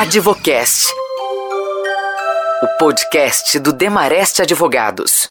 Advocast. O podcast do Demareste Advogados.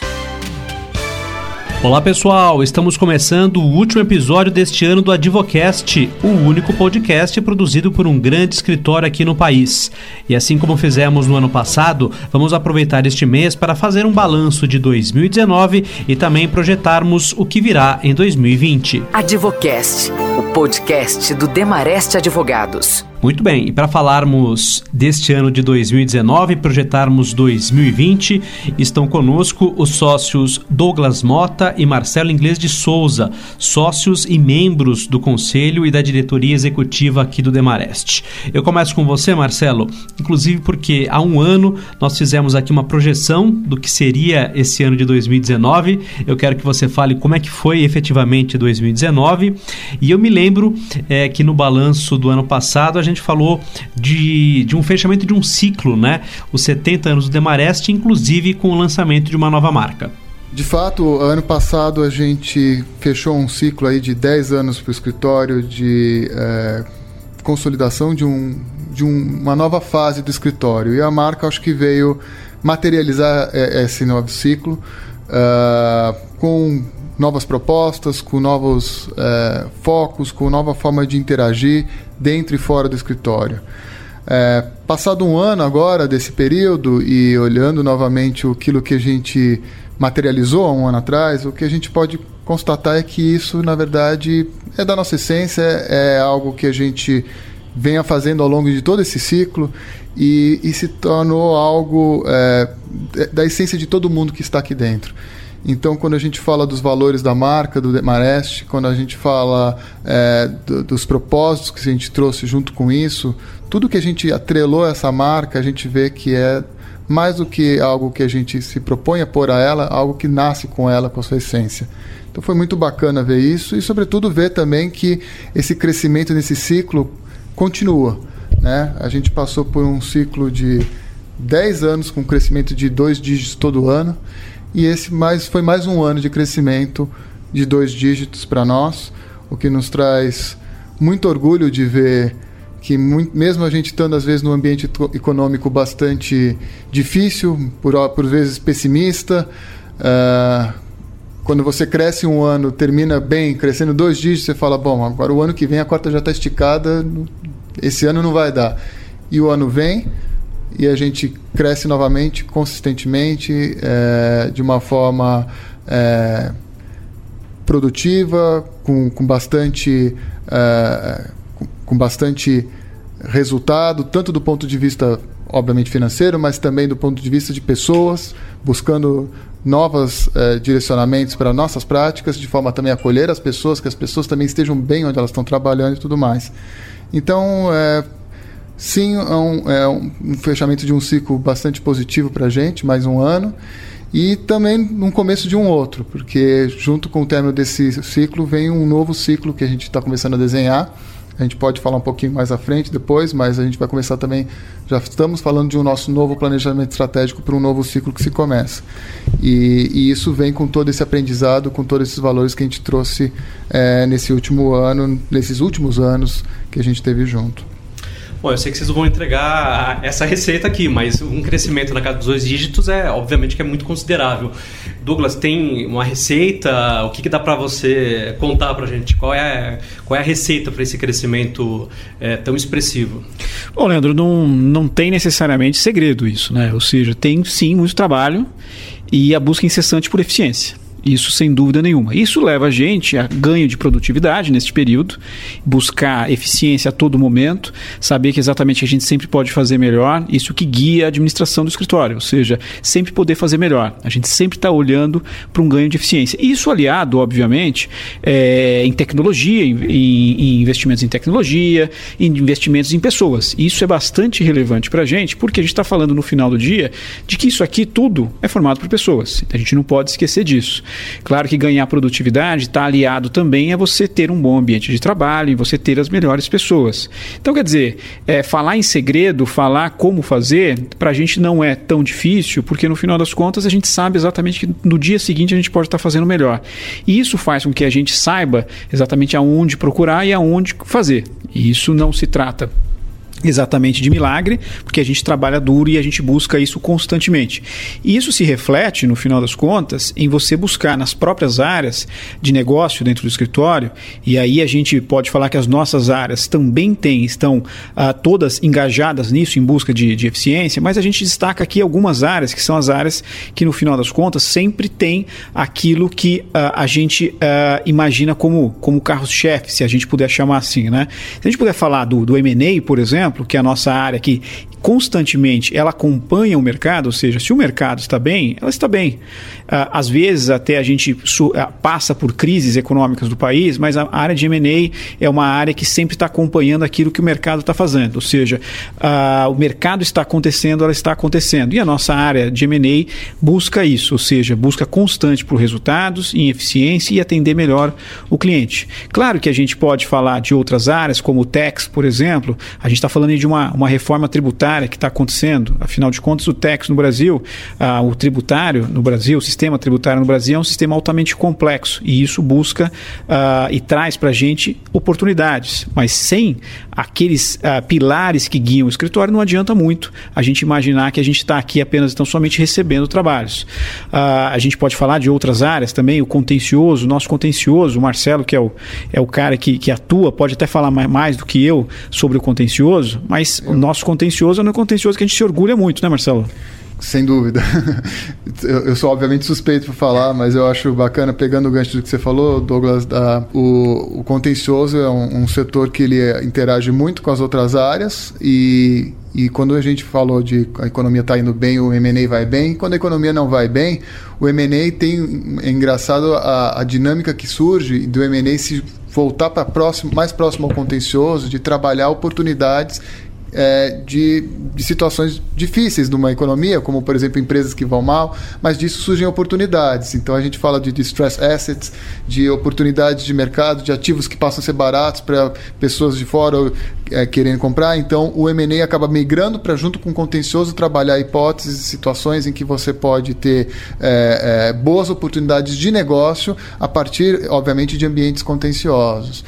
Olá pessoal, estamos começando o último episódio deste ano do Advocast, o único podcast produzido por um grande escritório aqui no país. E assim como fizemos no ano passado, vamos aproveitar este mês para fazer um balanço de 2019 e também projetarmos o que virá em 2020. Advocast, o podcast do Demareste Advogados. Muito bem, e para falarmos deste ano de 2019 projetarmos 2020, estão conosco os sócios Douglas Mota e Marcelo Inglês de Souza, sócios e membros do conselho e da diretoria executiva aqui do Demarest. Eu começo com você, Marcelo, inclusive porque há um ano nós fizemos aqui uma projeção do que seria esse ano de 2019. Eu quero que você fale como é que foi efetivamente 2019. E eu me lembro é, que no balanço do ano passado a gente falou de, de um fechamento de um ciclo, né? Os 70 anos do Demarest, inclusive com o lançamento de uma nova marca. De fato, ano passado a gente fechou um ciclo aí de 10 anos para o escritório de é, consolidação de, um, de um, uma nova fase do escritório. E a marca acho que veio materializar é, esse novo ciclo uh, com novas propostas, com novos é, focos, com nova forma de interagir dentro e fora do escritório. É, passado um ano agora desse período e olhando novamente aquilo que a gente materializou há um ano atrás, o que a gente pode constatar é que isso, na verdade, é da nossa essência, é algo que a gente venha fazendo ao longo de todo esse ciclo e, e se tornou algo é, da essência de todo mundo que está aqui dentro. Então, quando a gente fala dos valores da marca, do Demarest, quando a gente fala é, do, dos propósitos que a gente trouxe junto com isso, tudo que a gente atrelou a essa marca, a gente vê que é mais do que algo que a gente se propõe a pôr a ela, algo que nasce com ela, com a sua essência. Então foi muito bacana ver isso e, sobretudo, ver também que esse crescimento nesse ciclo continua. Né? A gente passou por um ciclo de 10 anos com crescimento de dois dígitos todo ano e esse mais, foi mais um ano de crescimento de dois dígitos para nós, o que nos traz muito orgulho de ver que muito, mesmo a gente estando às vezes num ambiente econômico bastante difícil, por, por vezes pessimista, uh, quando você cresce um ano, termina bem, crescendo dois dígitos, você fala, bom, agora o ano que vem a corta já está esticada, esse ano não vai dar. E o ano vem, e a gente cresce novamente, consistentemente, é, de uma forma é, produtiva, com, com bastante. É, com, bastante resultado, tanto do ponto de vista, obviamente, financeiro, mas também do ponto de vista de pessoas, buscando novos eh, direcionamentos para nossas práticas, de forma também a acolher as pessoas, que as pessoas também estejam bem onde elas estão trabalhando e tudo mais. Então, eh, Sim, é um, é um fechamento de um ciclo bastante positivo para a gente, mais um ano, e também no começo de um outro, porque junto com o término desse ciclo vem um novo ciclo que a gente está começando a desenhar. A gente pode falar um pouquinho mais à frente depois, mas a gente vai começar também. Já estamos falando de um nosso novo planejamento estratégico para um novo ciclo que se começa. E, e isso vem com todo esse aprendizado, com todos esses valores que a gente trouxe é, nesse último ano, nesses últimos anos que a gente teve junto. Bom, eu sei que vocês vão entregar essa receita aqui, mas um crescimento na casa dos dois dígitos é, obviamente, que é muito considerável. Douglas, tem uma receita? O que, que dá para você contar para a gente? Qual é, qual é a receita para esse crescimento é, tão expressivo? Bom, Leandro, não, não tem necessariamente segredo isso, né? Ou seja, tem sim muito trabalho e a busca incessante por eficiência. Isso sem dúvida nenhuma. Isso leva a gente a ganho de produtividade neste período, buscar eficiência a todo momento, saber que exatamente a gente sempre pode fazer melhor, isso que guia a administração do escritório, ou seja, sempre poder fazer melhor. A gente sempre está olhando para um ganho de eficiência. Isso aliado, obviamente, é, em tecnologia, em, em, investimentos em tecnologia, em investimentos em pessoas. Isso é bastante relevante para a gente, porque a gente está falando no final do dia de que isso aqui tudo é formado por pessoas. A gente não pode esquecer disso. Claro que ganhar produtividade está aliado também a você ter um bom ambiente de trabalho e você ter as melhores pessoas. Então, quer dizer, é, falar em segredo, falar como fazer, para a gente não é tão difícil, porque no final das contas a gente sabe exatamente que no dia seguinte a gente pode estar tá fazendo melhor. E isso faz com que a gente saiba exatamente aonde procurar e aonde fazer. E isso não se trata exatamente de milagre, porque a gente trabalha duro e a gente busca isso constantemente. E isso se reflete, no final das contas, em você buscar nas próprias áreas de negócio dentro do escritório, e aí a gente pode falar que as nossas áreas também têm, estão uh, todas engajadas nisso, em busca de, de, eficiência, mas a gente destaca aqui algumas áreas, que são as áreas que, no final das contas, sempre tem aquilo que uh, a gente uh, imagina como, como carro-chefe, se a gente puder chamar assim, né? Se a gente puder falar do, do M&A, por exemplo, exemplo, que é a nossa área que constantemente ela acompanha o mercado, ou seja, se o mercado está bem, ela está bem. Ah, às vezes até a gente ah, passa por crises econômicas do país, mas a área de M&A é uma área que sempre está acompanhando aquilo que o mercado está fazendo, ou seja, uh, o mercado está acontecendo, ela está acontecendo. E a nossa área de M&A busca isso, ou seja, busca constante por resultados, em eficiência e atender melhor o cliente. Claro que a gente pode falar de outras áreas, como o TEX, por exemplo, a gente está falando de uma, uma reforma tributária que está acontecendo, afinal de contas o TEX no Brasil, uh, o tributário no Brasil, o sistema tributário no Brasil é um sistema altamente complexo e isso busca uh, e traz para a gente oportunidades. Mas sem aqueles uh, pilares que guiam o escritório, não adianta muito a gente imaginar que a gente está aqui apenas então somente recebendo trabalhos. Uh, a gente pode falar de outras áreas também, o contencioso, o nosso contencioso, o Marcelo, que é o, é o cara que, que atua, pode até falar mais, mais do que eu sobre o contencioso, mas o nosso contencioso é um contencioso que a gente se orgulha muito, né, Marcelo? Sem dúvida. Eu, sou obviamente suspeito para falar, mas eu acho bacana, pegando o gancho do que você falou, Douglas, da, o, o contencioso é um, um, setor que ele interage muito com as outras áreas e, e quando a gente falou de a economia está indo bem, o M&A vai bem, quando a economia não vai bem, o M&A tem, é engraçado a, a dinâmica que surge do M&A se voltar para próximo, mais próximo ao contencioso, de trabalhar oportunidades é, de, de, situações difíceis numa economia, como por exemplo empresas que vão mal, mas disso surgem oportunidades. Então a gente fala de distress assets, de oportunidades de mercado, de ativos que passam a ser baratos para pessoas de fora é, querendo comprar. Então o M&A acaba migrando para junto com o contencioso trabalhar hipóteses, situações em que você pode ter é, é, boas oportunidades de negócio a partir, obviamente, de ambientes contenciosos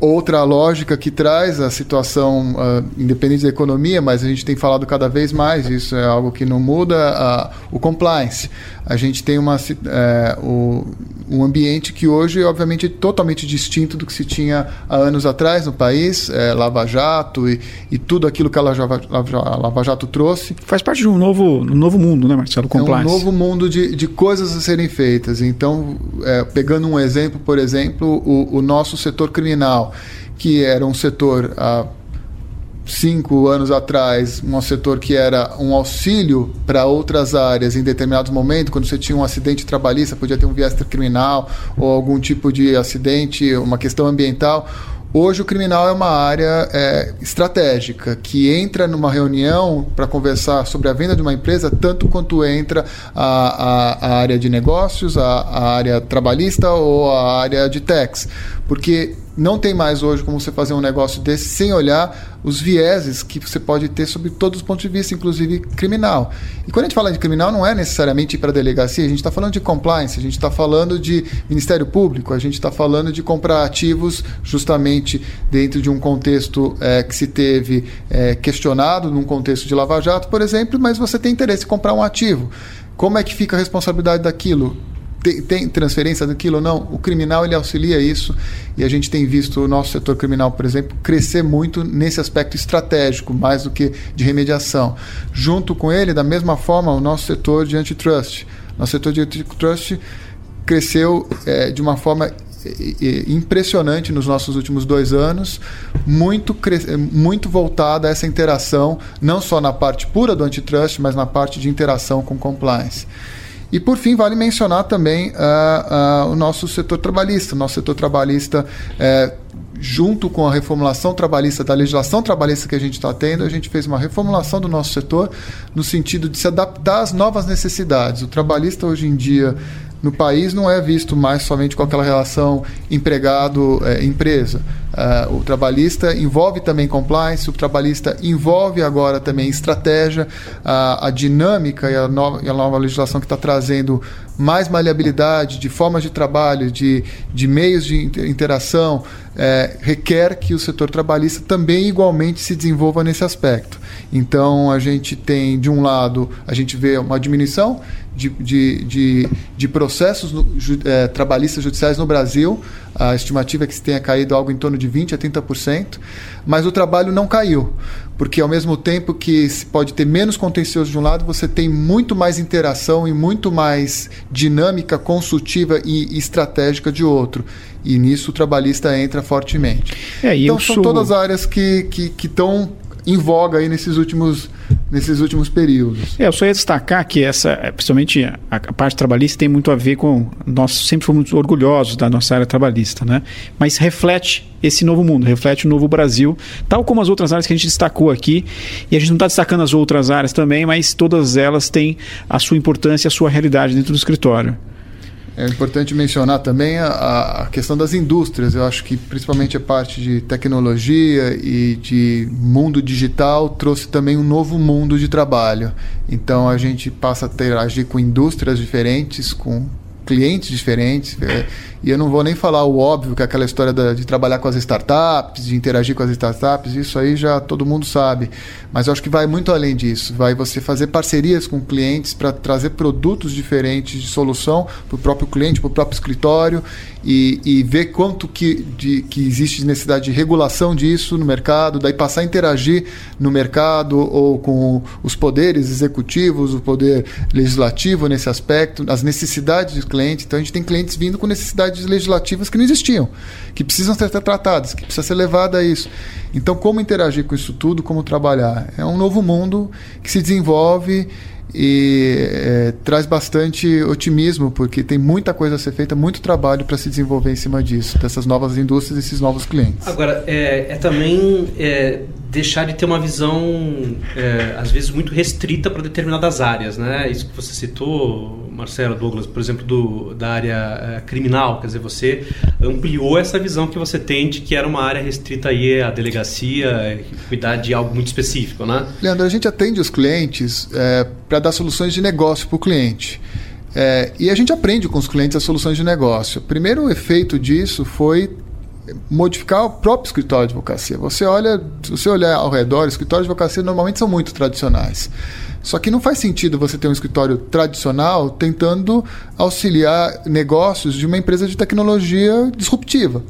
outra lógica que traz a situação uh, independente da economia, mas a gente tem falado cada vez mais, isso é algo que não muda, uh, o compliance. A gente tem uma, uh, o, um ambiente que hoje, obviamente, é totalmente distinto do que se tinha há anos atrás no país, é, Lava Jato e, e, tudo aquilo que a Lava, a Lava Jato trouxe. Faz parte de um novo, um novo mundo, né, Marcelo? Compliance. É um novo mundo de, de coisas a serem feitas. Então, é, pegando um exemplo, por exemplo, o, o nosso setor criminal que era um setor há cinco anos atrás, um setor que era um auxílio para outras áreas em determinados momentos, quando você tinha um acidente trabalhista, podia ter um viés criminal ou algum tipo de acidente, uma questão ambiental. Hoje o criminal é uma área é, estratégica que entra numa reunião para conversar sobre a venda de uma empresa tanto quanto entra a, a, a área de negócios, a, a, área trabalhista ou a área de tax, porque não tem mais hoje como você fazer um negócio desse sem olhar os vieses que você pode ter sobre todos os pontos de vista, inclusive criminal. E quando a gente fala de criminal, não é necessariamente ir para a delegacia, a gente está falando de compliance, a gente está falando de Ministério Público, a gente está falando de comprar ativos justamente dentro de um contexto é, que se teve é, questionado, num contexto de Lava Jato, por exemplo, mas você tem interesse em comprar um ativo. Como é que fica a responsabilidade daquilo? Tem, tem, transferência daquilo não, o criminal ele auxilia isso e a gente tem visto o nosso setor criminal, por exemplo, crescer muito nesse aspecto estratégico, mais do que de remediação. Junto com ele, da mesma forma, o nosso setor de antitrust. Nosso setor de antitrust cresceu é, de uma forma impressionante nos nossos últimos dois anos, muito, muito voltada a essa interação, não só na parte pura do antitrust, mas na parte de interação com compliance. E por fim, vale mencionar também uh, uh, o nosso setor trabalhista. Nosso setor trabalhista, uh, junto com a reformulação trabalhista, da legislação trabalhista que a gente está tendo, a gente fez uma reformulação do nosso setor no sentido de se adaptar às novas necessidades. O trabalhista hoje em dia no país não é visto mais somente com aquela relação empregado-empresa. É, uh, o trabalhista envolve também compliance, o trabalhista envolve agora também estratégia, a, a dinâmica e a, nova, e a nova legislação que está trazendo mais maleabilidade de formas de trabalho, de, de meios de interação, é, requer que o setor trabalhista também igualmente se desenvolva nesse aspecto. Então, a gente tem, de um lado, a gente vê uma diminuição de, de, de, de processos no, é, trabalhistas judiciais no Brasil. A estimativa é que se tenha caído algo em torno de 20% a 30%, mas o trabalho não caiu, porque ao mesmo tempo que se pode ter menos contencioso de um lado, você tem muito mais interação e muito mais dinâmica consultiva e estratégica de outro. E nisso o trabalhista entra fortemente. É, então são sou... todas áreas que estão que, que em voga aí nesses últimos, nesses últimos períodos. É, eu só ia destacar que essa, é, principalmente a, a, parte trabalhista tem muito a ver com nós sempre fomos orgulhosos da nossa área trabalhista, né? Mas reflete esse novo mundo, reflete o novo Brasil, tal como as outras áreas que a gente destacou aqui. E a gente não está destacando as outras áreas também, mas todas elas têm a sua importância, a sua realidade dentro do escritório. É importante mencionar também a, a, questão das indústrias. Eu acho que principalmente a parte de tecnologia e de mundo digital trouxe também um novo mundo de trabalho. Então a gente passa a ter agir com indústrias diferentes, com clientes diferentes. É, e eu não vou nem falar o óbvio, que é aquela história da, de trabalhar com as startups, de interagir com as startups, isso aí já todo mundo sabe. Mas eu acho que vai muito além disso. Vai você fazer parcerias com clientes para trazer produtos diferentes de solução para o próprio cliente, para o próprio escritório e, e ver quanto que, de, que existe necessidade de regulação disso no mercado, daí passar a interagir no mercado ou com os poderes executivos, o poder legislativo nesse aspecto, as necessidades dos clientes. Então a gente tem clientes vindo com necessidades legislativas que não existiam, que precisam ser tratadas, que precisa ser levada a isso. Então como interagir com isso tudo, como trabalhar? É um novo mundo que se desenvolve e é, traz bastante otimismo, porque tem muita coisa a ser feita, muito trabalho para se desenvolver em cima disso, dessas novas indústrias e esses novos clientes. Agora, é, é também é, deixar de ter uma visão, é, às vezes, muito restrita para determinadas áreas. Né? Isso que você citou, Marcelo, Douglas, por exemplo, do, da área é, criminal, quer dizer, você ampliou essa visão que você tem de que era uma área restrita aí à delegacia, cuidar de algo muito específico, né? Leandro, a gente atende os clientes é, para dar soluções de negócio para o cliente. É, e a gente aprende com os clientes as soluções de negócio. O primeiro efeito disso foi modificar o próprio escritório de advocacia. Você olha, se você olhar ao redor, escritórios de advocacia normalmente são muito tradicionais. Só que não faz sentido você ter um escritório tradicional tentando auxiliar negócios de uma empresa de tecnologia disruptiva.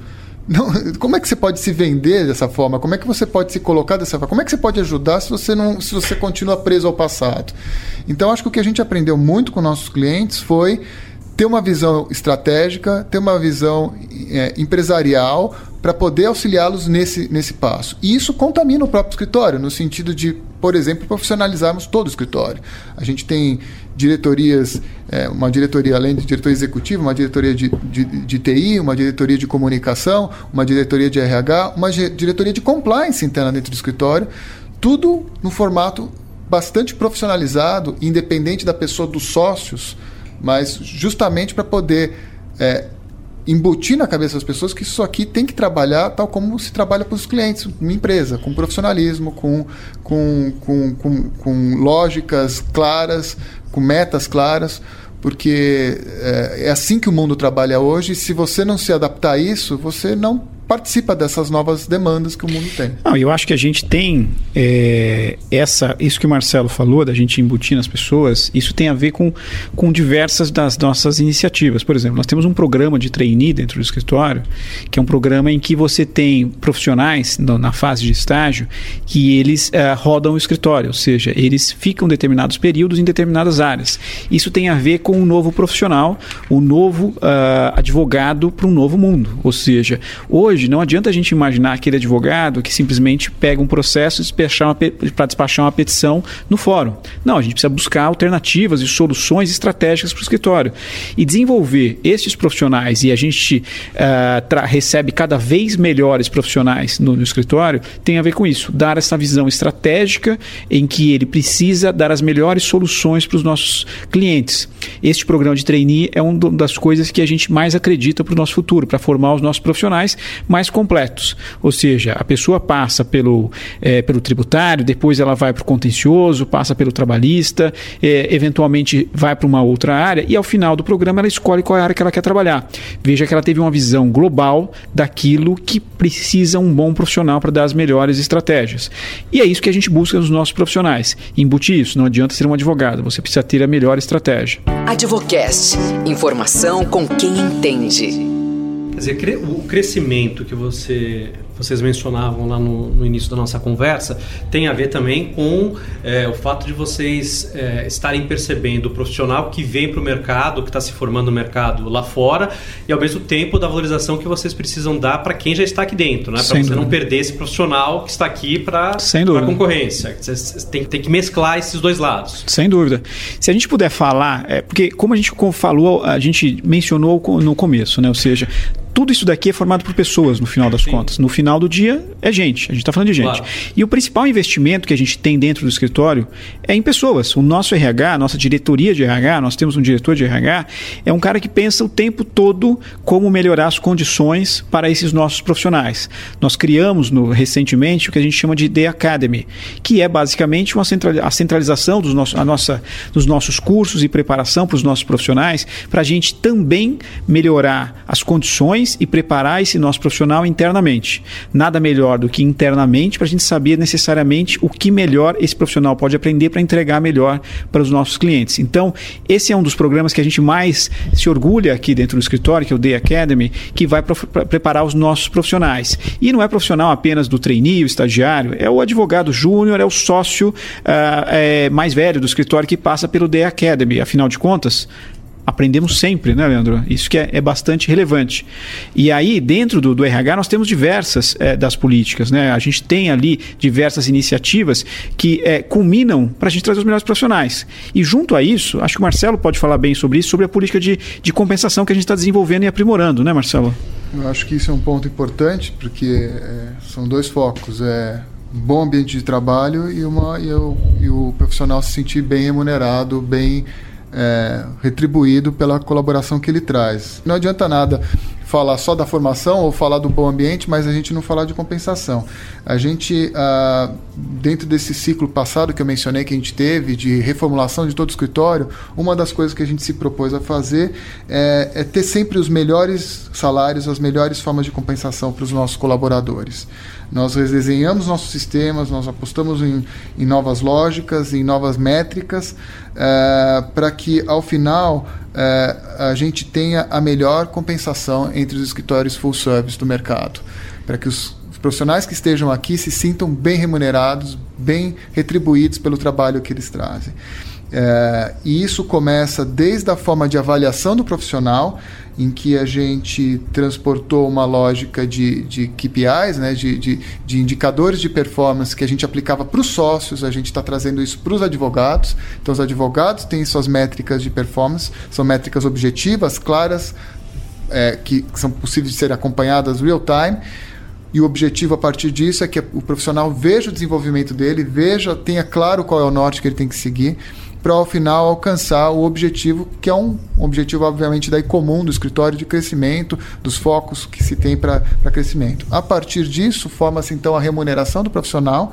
Não, como é que você pode se vender dessa forma? Como é que você pode se colocar dessa forma? Como é que você pode ajudar se você não, se você continua preso ao passado? Então acho que o que a gente aprendeu muito com nossos clientes foi ter uma visão estratégica, ter uma visão é, empresarial para poder auxiliá-los nesse, nesse passo. E isso contamina o próprio escritório, no sentido de, por exemplo, profissionalizarmos todo o escritório. A gente tem diretorias, é, uma diretoria além de diretoria executiva, uma diretoria de, de, de, TI, uma diretoria de comunicação, uma diretoria de RH, uma diretoria de compliance interna dentro do escritório, tudo no formato bastante profissionalizado, independente da pessoa dos sócios, mas justamente para poder é, embutir na cabeça das pessoas que isso aqui tem que trabalhar tal como se trabalha para os clientes, uma empresa, com profissionalismo, com, com, com, com, com lógicas claras, com metas claras, porque é, é assim que o mundo trabalha hoje. Se você não se adaptar a isso, você não participa dessas novas demandas que o mundo tem. Não, eu acho que a gente tem é, essa, isso que o Marcelo falou, da gente embutir nas pessoas, isso tem a ver com, com diversas das nossas iniciativas. Por exemplo, nós temos um programa de trainee dentro do escritório, que é um programa em que você tem profissionais no, na fase de estágio que eles é, rodam o escritório, ou seja, eles ficam determinados períodos em determinadas áreas. Isso tem a ver com um novo profissional, o um novo uh, advogado para um novo mundo. Ou seja, hoje hoje, não adianta a gente imaginar aquele advogado que simplesmente pega um processo para despachar uma petição no fórum. Não, a gente precisa buscar alternativas e soluções estratégicas para o escritório. E desenvolver estes profissionais, e a gente uh, recebe cada vez melhores profissionais no, no escritório, tem a ver com isso. Dar essa visão estratégica em que ele precisa dar as melhores soluções para os nossos clientes. Este programa de trainee é uma das coisas que a gente mais acredita para o nosso futuro, para formar os nossos profissionais mais completos. Ou seja, a pessoa passa pelo, é, pelo tributário, depois ela vai para o contencioso, passa pelo trabalhista, é, eventualmente vai para uma outra área e ao final do programa ela escolhe qual é a área que ela quer trabalhar. Veja que ela teve uma visão global daquilo que precisa um bom profissional para dar as melhores estratégias. E é isso que a gente busca nos nossos profissionais. Embutir isso. Não adianta ser um advogado, você precisa ter a melhor estratégia. Advocast. Informação com quem entende. Quer dizer, o crescimento que você vocês mencionavam lá no, no, início da nossa conversa, tem a ver também com é, o fato de vocês é, estarem percebendo o profissional que vem para o mercado, que está se formando no mercado lá fora, e ao mesmo tempo da valorização que vocês precisam dar para quem já está aqui dentro, né? para você dúvida. não perder esse profissional que está aqui para a concorrência. Você tem, tem, que mesclar esses dois lados. Sem dúvida. Se a gente puder falar, é, porque como a gente falou, a gente mencionou no começo, né? ou seja, tudo isso daqui é formado por pessoas, no final das Sim. contas. No final do dia, é gente. A gente está falando de gente. Claro. E o principal investimento que a gente tem dentro do escritório é em pessoas. O nosso RH, a nossa diretoria de RH, nós temos um diretor de RH, é um cara que pensa o tempo todo como melhorar as condições para esses nossos profissionais. Nós criamos no, recentemente o que a gente chama de The Academy, que é basicamente uma central, a centralização dos, nossos, a nossa, dos nossos cursos e preparação para os nossos profissionais, para a gente também melhorar as condições e preparar esse nosso profissional internamente. Nada melhor do que internamente para a gente saber necessariamente o que melhor esse profissional pode aprender para entregar melhor para os nossos clientes. Então, esse é um dos programas que a gente mais se orgulha aqui dentro do escritório, que é o Day Academy, que vai preparar os nossos profissionais. E não é profissional apenas do trainee, o estagiário, é o advogado júnior, é o sócio uh, é, mais velho do escritório que passa pelo Day Academy. Afinal de contas, aprendemos sempre, né, Leandro? Isso que é, é bastante relevante. E aí, dentro do, do RH, nós temos diversas é, das políticas, né? A gente tem ali diversas iniciativas que é, culminam para a gente trazer os melhores profissionais. E junto a isso, acho que o Marcelo pode falar bem sobre isso, sobre a política de, de compensação que a gente está desenvolvendo e aprimorando, né, Marcelo? Eu acho que isso é um ponto importante, porque é, são dois focos. É um bom ambiente de trabalho e, uma, e, o, e o profissional se sentir bem remunerado, bem é, retribuído pela colaboração que ele traz. Não adianta nada falar só da formação ou falar do bom ambiente, mas a gente não falar de compensação. A gente, ah, dentro desse ciclo passado que eu mencionei que a gente teve de reformulação de todo o escritório, uma das coisas que a gente se propôs a fazer é, é ter sempre os melhores salários, as melhores formas de compensação para os nossos colaboradores. Nós redesenhamos nossos sistemas, nós apostamos em, em novas lógicas, em novas métricas, é, para que ao final é, a gente tenha a melhor compensação entre os escritórios full service do mercado, para que os profissionais que estejam aqui se sintam bem remunerados, bem retribuídos pelo trabalho que eles trazem. É, e isso começa desde a forma de avaliação do profissional, em que a gente transportou uma lógica de, de KPIs, né, de, de, de indicadores de performance que a gente aplicava para os sócios, a gente está trazendo isso para os advogados. Então, os advogados têm suas métricas de performance, são métricas objetivas, claras, é, que, que são possíveis de ser acompanhadas real time. E o objetivo a partir disso é que o profissional veja o desenvolvimento dele, veja, tenha claro qual é o norte que ele tem que seguir para ao final alcançar o objetivo, que é um, objetivo, obviamente, daí comum do escritório de crescimento, dos focos que se tem para crescimento. A partir disso, forma-se então a remuneração do profissional.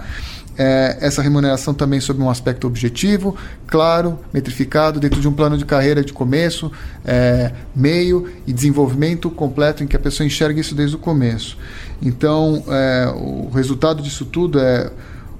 É, essa remuneração também sob um aspecto objetivo, claro, metrificado, dentro de um plano de carreira de começo, é, meio e desenvolvimento completo em que a pessoa enxerga isso desde o começo. Então, é, o resultado disso tudo é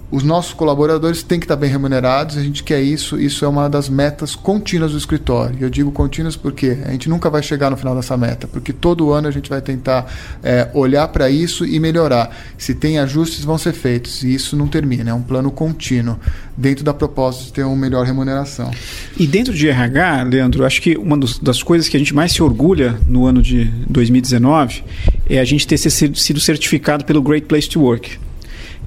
os nossos colaboradores têm que estar bem remunerados, a gente quer isso, isso é uma das metas contínuas do escritório. Eu digo contínuas porque a gente nunca vai chegar no final dessa meta, porque todo ano a gente vai tentar é, olhar para isso e melhorar. Se tem ajustes, vão ser feitos, e isso não termina, é um plano contínuo, dentro da proposta de ter uma melhor remuneração. E dentro de RH, Leandro, acho que uma das coisas que a gente mais se orgulha no ano de 2019 é a gente ter sido certificado pelo Great Place to Work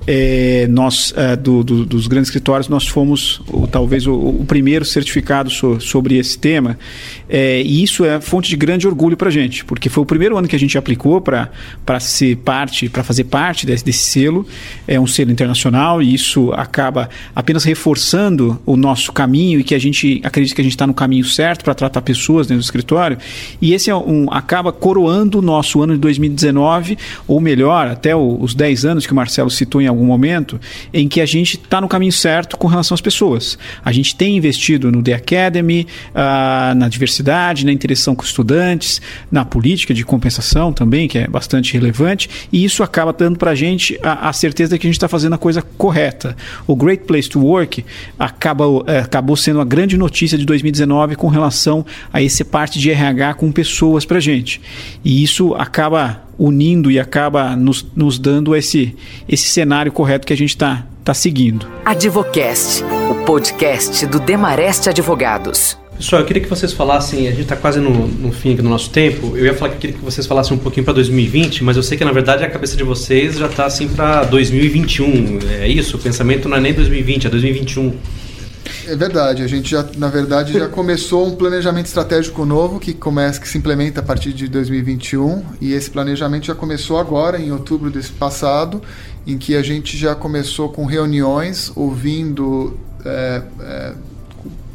é, nós é, do, do, dos grandes escritórios nós fomos talvez o, o, primeiro certificado so, sobre esse tema. É, e isso é fonte de grande orgulho para a gente porque foi o primeiro ano que a gente aplicou para ser parte para fazer parte desse, desse, selo. É um selo internacional e isso acaba apenas reforçando o nosso caminho e que a gente acredita que a gente está no caminho certo para tratar pessoas dentro do escritório. E esse é um, acaba coroando o nosso ano de 2019 ou melhor até o, os 10 anos que o Marcelo citou em momento em que a gente está no caminho certo com relação às pessoas. A gente tem investido no The Academy, uh, na diversidade, na interação com estudantes, na política de compensação também, que é bastante relevante, e isso acaba dando para a gente a certeza que a gente está fazendo a coisa correta. O Great Place to Work acaba, é, acabou sendo a grande notícia de 2019 com relação a esse parte de RH com pessoas para gente. E isso acaba unindo e acaba nos, nos dando esse, esse cenário correto que a gente está tá seguindo. Advocast, o podcast do Demareste Advogados. Pessoal, eu queria que vocês falassem, a gente está quase no, no fim do nosso tempo, eu ia falar que eu queria que vocês falassem um pouquinho para 2020, mas eu sei que na verdade a cabeça de vocês já está assim para 2021, é isso? O pensamento não é nem 2020, é 2021. É verdade, a gente já, na verdade, já começou um planejamento estratégico novo que começa, que se implementa a partir de 2021 e esse planejamento já começou agora, em outubro desse passado, em que a gente já começou com reuniões, ouvindo é, é,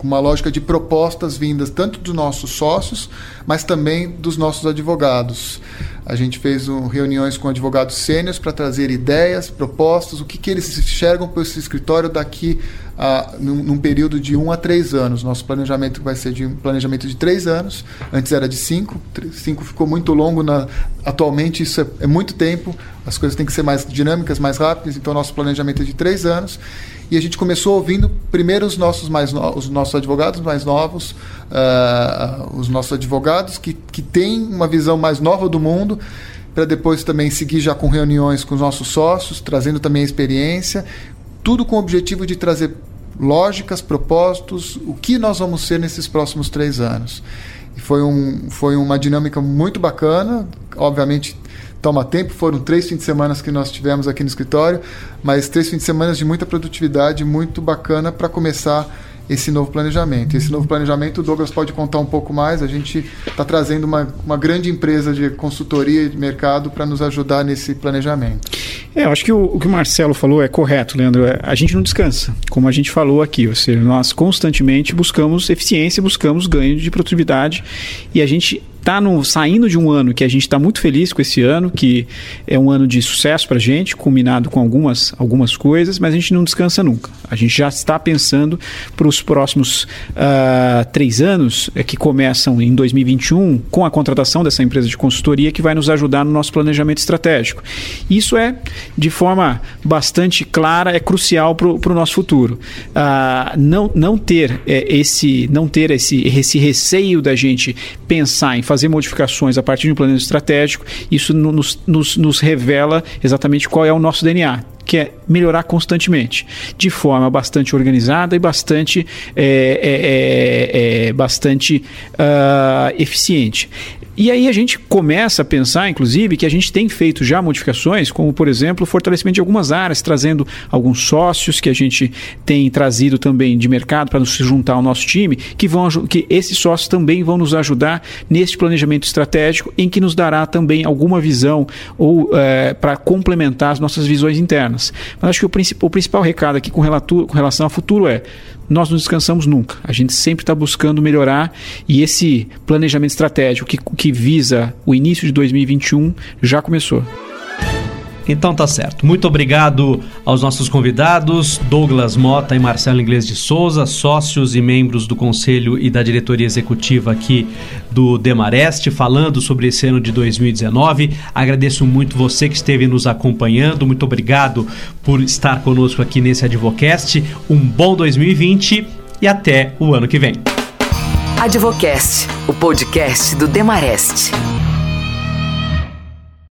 com uma lógica de propostas vindas tanto dos nossos sócios, mas também dos nossos advogados. A gente fez um, reuniões com advogados sêniores para trazer ideias, propostas, o que, que eles enxergam para esse escritório daqui a num, num, período de um a três anos. Nosso planejamento vai ser de um planejamento de três anos, antes era de cinco, cinco ficou muito longo, na, atualmente isso é, é muito tempo, as coisas têm que ser mais dinâmicas, mais rápidas, então nosso planejamento é de três anos e a gente começou ouvindo primeiro os nossos mais os nossos advogados mais novos, uh, os nossos advogados que, que têm uma visão mais nova do mundo, para depois também seguir já com reuniões com os nossos sócios, trazendo também a experiência, tudo com o objetivo de trazer lógicas, propósitos, o que nós vamos ser nesses próximos três anos. E foi, um, foi uma dinâmica muito bacana, obviamente toma tempo. Foram três fins de semana que nós tivemos aqui no escritório, mas três fins de semana de muita produtividade, muito bacana para começar esse novo planejamento. Esse novo planejamento, o Douglas pode contar um pouco mais. A gente está trazendo uma, uma grande empresa de consultoria e de mercado para nos ajudar nesse planejamento. É, eu acho que o, o, que o Marcelo falou é correto, Leandro. É, a gente não descansa, como a gente falou aqui. Ou seja, nós constantemente buscamos eficiência, buscamos ganho de produtividade e a gente está saindo de um ano que a gente está muito feliz com esse ano, que é um ano de sucesso para a gente, combinado com algumas, algumas coisas, mas a gente não descansa nunca. A gente já está pensando para os próximos uh, três anos, é, que começam em 2021, com a contratação dessa empresa de consultoria que vai nos ajudar no nosso planejamento estratégico. Isso é, de forma bastante clara, é crucial para o nosso futuro. Uh, não, não ter é, esse não ter esse, esse receio da gente pensar em fazer fazer modificações a partir de um plano estratégico, isso nos, nos, nos revela exatamente qual é o nosso DNA que é melhorar constantemente, de forma bastante organizada e bastante, é, é, é, é bastante uh, eficiente. E aí a gente começa a pensar, inclusive, que a gente tem feito já modificações, como por exemplo o fortalecimento de algumas áreas, trazendo alguns sócios que a gente tem trazido também de mercado para nos juntar ao nosso time, que vão que esses sócios também vão nos ajudar neste planejamento estratégico, em que nos dará também alguma visão ou é, para complementar as nossas visões internas. Mas acho que o, principal, o principal recado aqui com, com relação ao futuro é nós não descansamos nunca. A gente sempre está buscando melhorar e esse planejamento estratégico que, que visa o início de 2021 já começou. Então tá certo. Muito obrigado aos nossos convidados, Douglas Mota e Marcelo Inglês de Souza, sócios e membros do conselho e da diretoria executiva aqui do Demareste, falando sobre esse ano de 2019. Agradeço muito você que esteve nos acompanhando. Muito obrigado por estar conosco aqui nesse Advocast. Um bom 2020 e até o ano que vem. Advocast, o podcast do Demareste.